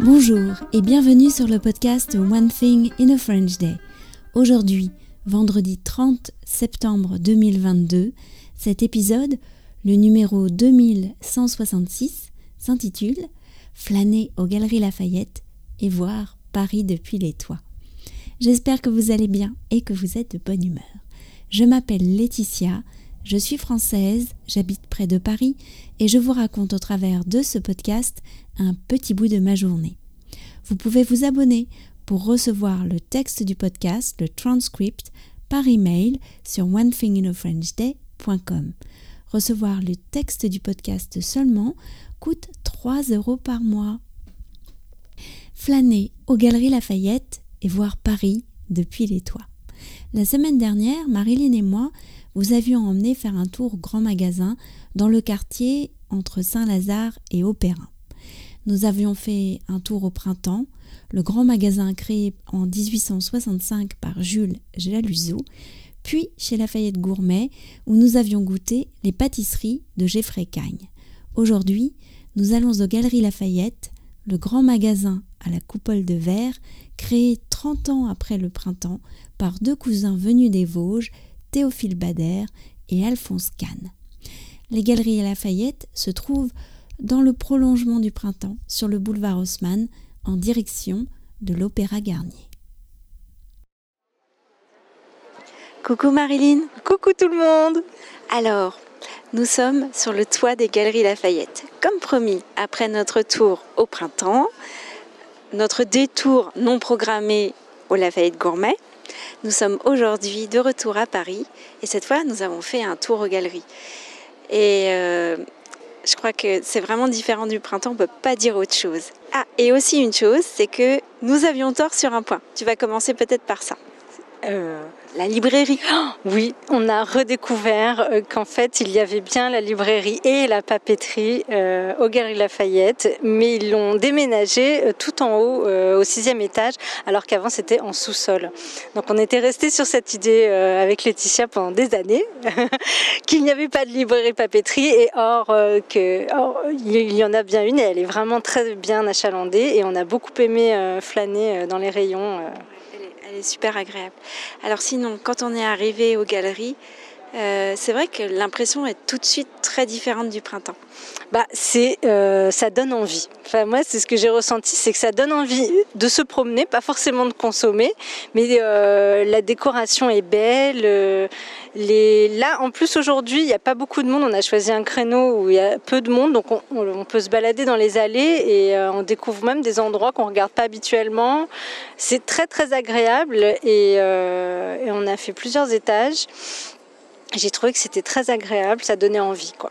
Bonjour et bienvenue sur le podcast One Thing in a French Day. Aujourd'hui, vendredi 30 septembre 2022, cet épisode, le numéro 2166, s'intitule Flâner aux Galeries Lafayette et voir Paris depuis les toits. J'espère que vous allez bien et que vous êtes de bonne humeur. Je m'appelle Laetitia, je suis française, j'habite près de Paris et je vous raconte au travers de ce podcast un petit bout de ma journée. Vous pouvez vous abonner pour recevoir le texte du podcast, le transcript, par email sur onethinginafrenchday.com. Recevoir le texte du podcast seulement coûte 3 euros par mois. Flâner aux Galeries Lafayette et voir Paris depuis les toits. La semaine dernière, Marilyn et moi vous avions emmené faire un tour au grand magasin dans le quartier entre Saint-Lazare et Opéra. Nous avions fait un tour au printemps, le grand magasin créé en 1865 par Jules Jaluseau, puis chez Lafayette Gourmet où nous avions goûté les pâtisseries de Geoffrey Cagne. Aujourd'hui, nous allons aux Galeries Lafayette, le grand magasin à la coupole de verre créé 30 ans après le printemps par deux cousins venus des Vosges Théophile Bader et Alphonse Kahn. Les Galeries Lafayette se trouvent dans le prolongement du printemps sur le boulevard Haussmann en direction de l'Opéra Garnier. Coucou Marilyn. Coucou tout le monde. Alors, nous sommes sur le toit des Galeries Lafayette. Comme promis, après notre tour au printemps, notre détour non programmé au Lafayette Gourmet, nous sommes aujourd'hui de retour à Paris et cette fois nous avons fait un tour aux galeries. Et euh, je crois que c'est vraiment différent du printemps, on ne peut pas dire autre chose. Ah, et aussi une chose, c'est que nous avions tort sur un point. Tu vas commencer peut-être par ça. Euh, la librairie. oui, on a redécouvert euh, qu'en fait il y avait bien la librairie et la papeterie euh, au Galerie Lafayette, mais ils l'ont déménagé tout en haut, au sixième étage, alors qu'avant c'était en sous-sol. Donc on était resté sur cette idée avec Laetitia pendant des années qu'il n'y avait pas de librairie papeterie, et or que il y en a bien une et elle est vraiment très bien achalandée et on a beaucoup aimé flâner dans les rayons elle est super agréable. Alors sinon, quand on est arrivé aux galeries, euh, c'est vrai que l'impression est tout de suite très différente du printemps. Bah, c'est, euh, ça donne envie. Enfin, moi, c'est ce que j'ai ressenti, c'est que ça donne envie de se promener, pas forcément de consommer, mais euh, la décoration est belle. Là, en plus, aujourd'hui, il n'y a pas beaucoup de monde. On a choisi un créneau où il y a peu de monde, donc on, peut se balader dans les allées et on découvre même des endroits qu'on ne regarde pas habituellement. C'est très, très agréable et on a fait plusieurs étages. J'ai trouvé que c'était très agréable, ça donnait envie. Quoi.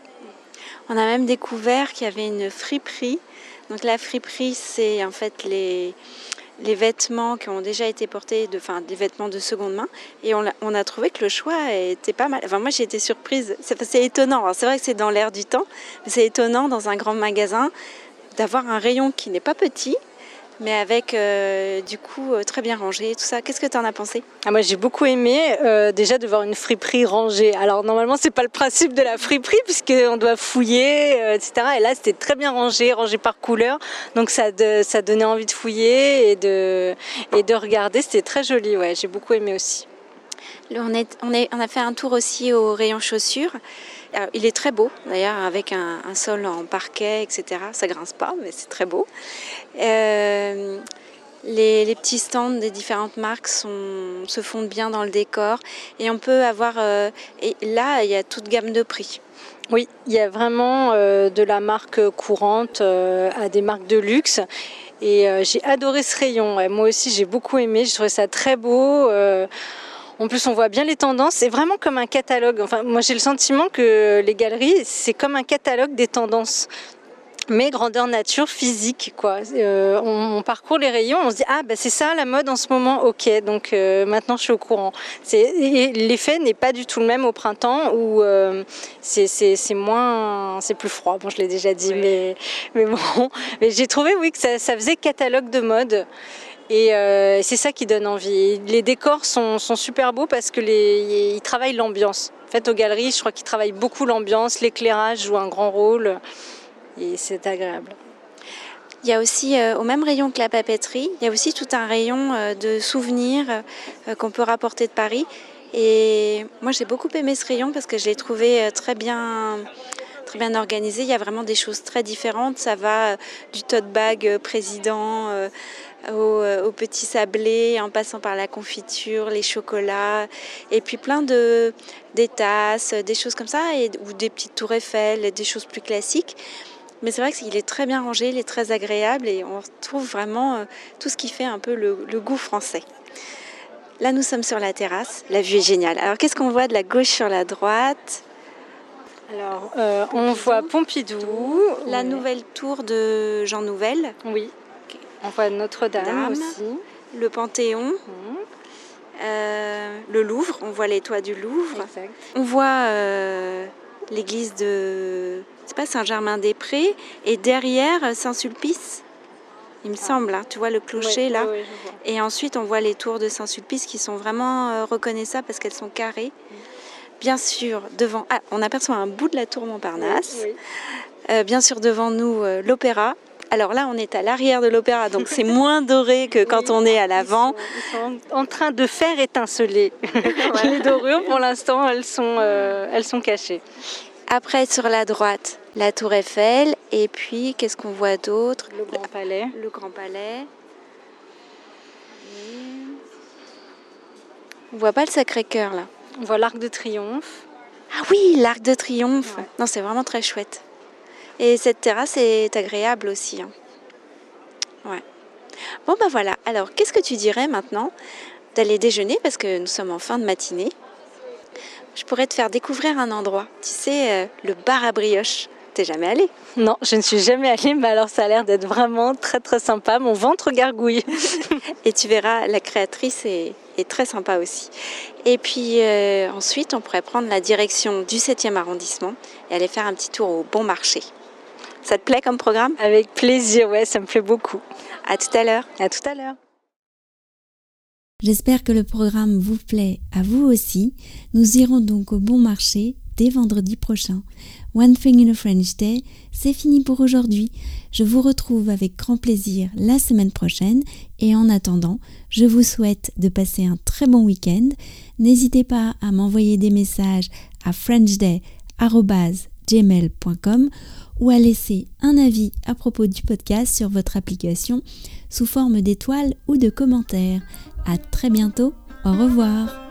On a même découvert qu'il y avait une friperie. Donc la friperie, c'est en fait les, les vêtements qui ont déjà été portés, enfin des vêtements de seconde main. Et on a, on a trouvé que le choix était pas mal. Enfin moi j'ai été surprise. C'est étonnant. C'est vrai que c'est dans l'air du temps, mais c'est étonnant dans un grand magasin d'avoir un rayon qui n'est pas petit, mais avec euh, du coup euh, très bien rangé, tout ça. Qu'est-ce que tu en as pensé? Ah, Moi j'ai beaucoup aimé euh, déjà de voir une friperie rangée. Alors normalement c'est pas le principe de la friperie puisqu'on doit fouiller, etc. Et là c'était très bien rangé, rangé par couleur, donc ça, ça donnait envie de fouiller et de, et de regarder. C'était très joli, ouais, j'ai beaucoup aimé aussi. On, est, on, est, on a fait un tour aussi au rayon chaussures. Euh, il est très beau, d'ailleurs, avec un, sol en parquet, etc. Ça grince pas, mais c'est très beau. Euh, les, petits stands des différentes marques se fondent bien dans le décor et on peut avoir. Euh, et là, il y a toute gamme de prix. Oui, il y a vraiment de la marque courante à des marques de luxe. Et j'ai adoré ce rayon. moi aussi, j'ai beaucoup aimé. Je trouvais ça très beau. En plus, on voit bien les tendances. C'est vraiment comme un catalogue. Enfin, moi, j'ai le sentiment que les galeries, c'est comme un catalogue des tendances mais grandeur nature physique quoi. Euh, on, parcourt les rayons, on se dit ah ben c'est ça la mode en ce moment, ok donc euh, maintenant je suis au courant. L'effet n'est pas du tout le même au printemps où euh, c'est moins c'est plus froid. Bon je l'ai déjà dit mais mais bon mais j'ai trouvé oui que ça, ça faisait catalogue de mode. Et euh, c'est ça qui donne envie. Les décors sont, super beaux parce que les, ils travaillent l'ambiance. En fait, aux galeries, je crois qu'ils travaillent beaucoup l'ambiance. L'éclairage joue un grand rôle et c'est agréable. Il y a aussi, au même rayon que la papeterie, il y a aussi tout un rayon de souvenirs qu'on peut rapporter de Paris. Et moi, j'ai beaucoup aimé ce rayon parce que je l'ai trouvé très bien très bien organisé. Il y a vraiment des choses très différentes. Ça va du tote bag président au, au, petit sablé, en passant par la confiture, les chocolats, et puis plein de des tasses, des choses comme ça, ou des petites tours Eiffel, des choses plus classiques. Mais c'est vrai qu'il est très bien rangé, il est très agréable et on retrouve vraiment euh, tout ce qui fait un peu le, le goût français. Là, nous sommes sur la terrasse. La vue est géniale. Alors, qu'est-ce qu'on voit de la gauche sur la droite? Alors, euh, on voit Pompidou. La nouvelle tour de Jean Nouvel. Oui. On voit Notre-Dame aussi. Le Panthéon. Mmh. Euh, le Louvre, on voit les toits du Louvre. Exact. On voit euh, l'église de Saint-Germain-des-Prés et derrière Saint-Sulpice. Il me ah. semble, hein. tu vois le clocher oui, là. Oui, et ensuite on voit les tours de Saint-Sulpice qui sont vraiment reconnaissables parce qu'elles sont carrées. Mmh. Bien sûr, devant, ah, on aperçoit un bout de la tour Montparnasse. Oui, euh, bien sûr, devant nous, euh, l'opéra alors là, on est à l'arrière de l'opéra, donc c'est moins doré que quand oui, on est à l'avant. Ils, sont, en train de faire étinceler. Les dorures, pour l'instant, elles, sont, euh, elles sont cachées. Après, sur la droite, la tour Eiffel. Et puis, qu'est-ce qu'on voit d'autre? Le Grand Palais. Le Grand Palais. Et... On voit pas le Sacré-Cœur, là. On voit l'Arc de Triomphe. Ah oui, l'Arc de Triomphe. Ouais. Non, c'est vraiment très chouette. Et cette terrasse est agréable aussi. Hein. Ouais. Bon ben voilà, alors qu'est-ce que tu dirais maintenant d'aller déjeuner? Parce que nous sommes en fin de matinée Je pourrais te faire découvrir un endroit, tu sais, euh, le bar à brioche. T'es jamais allé Non, je ne suis jamais allée, mais alors ça a l'air d'être vraiment très très sympa. Mon ventre gargouille. Et tu verras, la créatrice est, est très sympa aussi. Et puis euh, ensuite, on pourrait prendre la direction du 7e arrondissement et aller faire un petit tour au bon marché. Ça te plaît comme programme? Avec plaisir, ouais, ça me plaît beaucoup. À tout à l'heure. À tout à l'heure. J'espère que le programme vous plaît à vous aussi. Nous irons donc au bon marché dès vendredi prochain. One Thing in a French Day, c'est fini pour aujourd'hui. Je vous retrouve avec grand plaisir la semaine prochaine et en attendant, je vous souhaite de passer un très bon week-end. N'hésitez pas à m'envoyer des messages à frenchday.gmail.com ou à laisser un avis à propos du podcast sur votre application sous forme d'étoiles ou de commentaires. À très bientôt. Au revoir.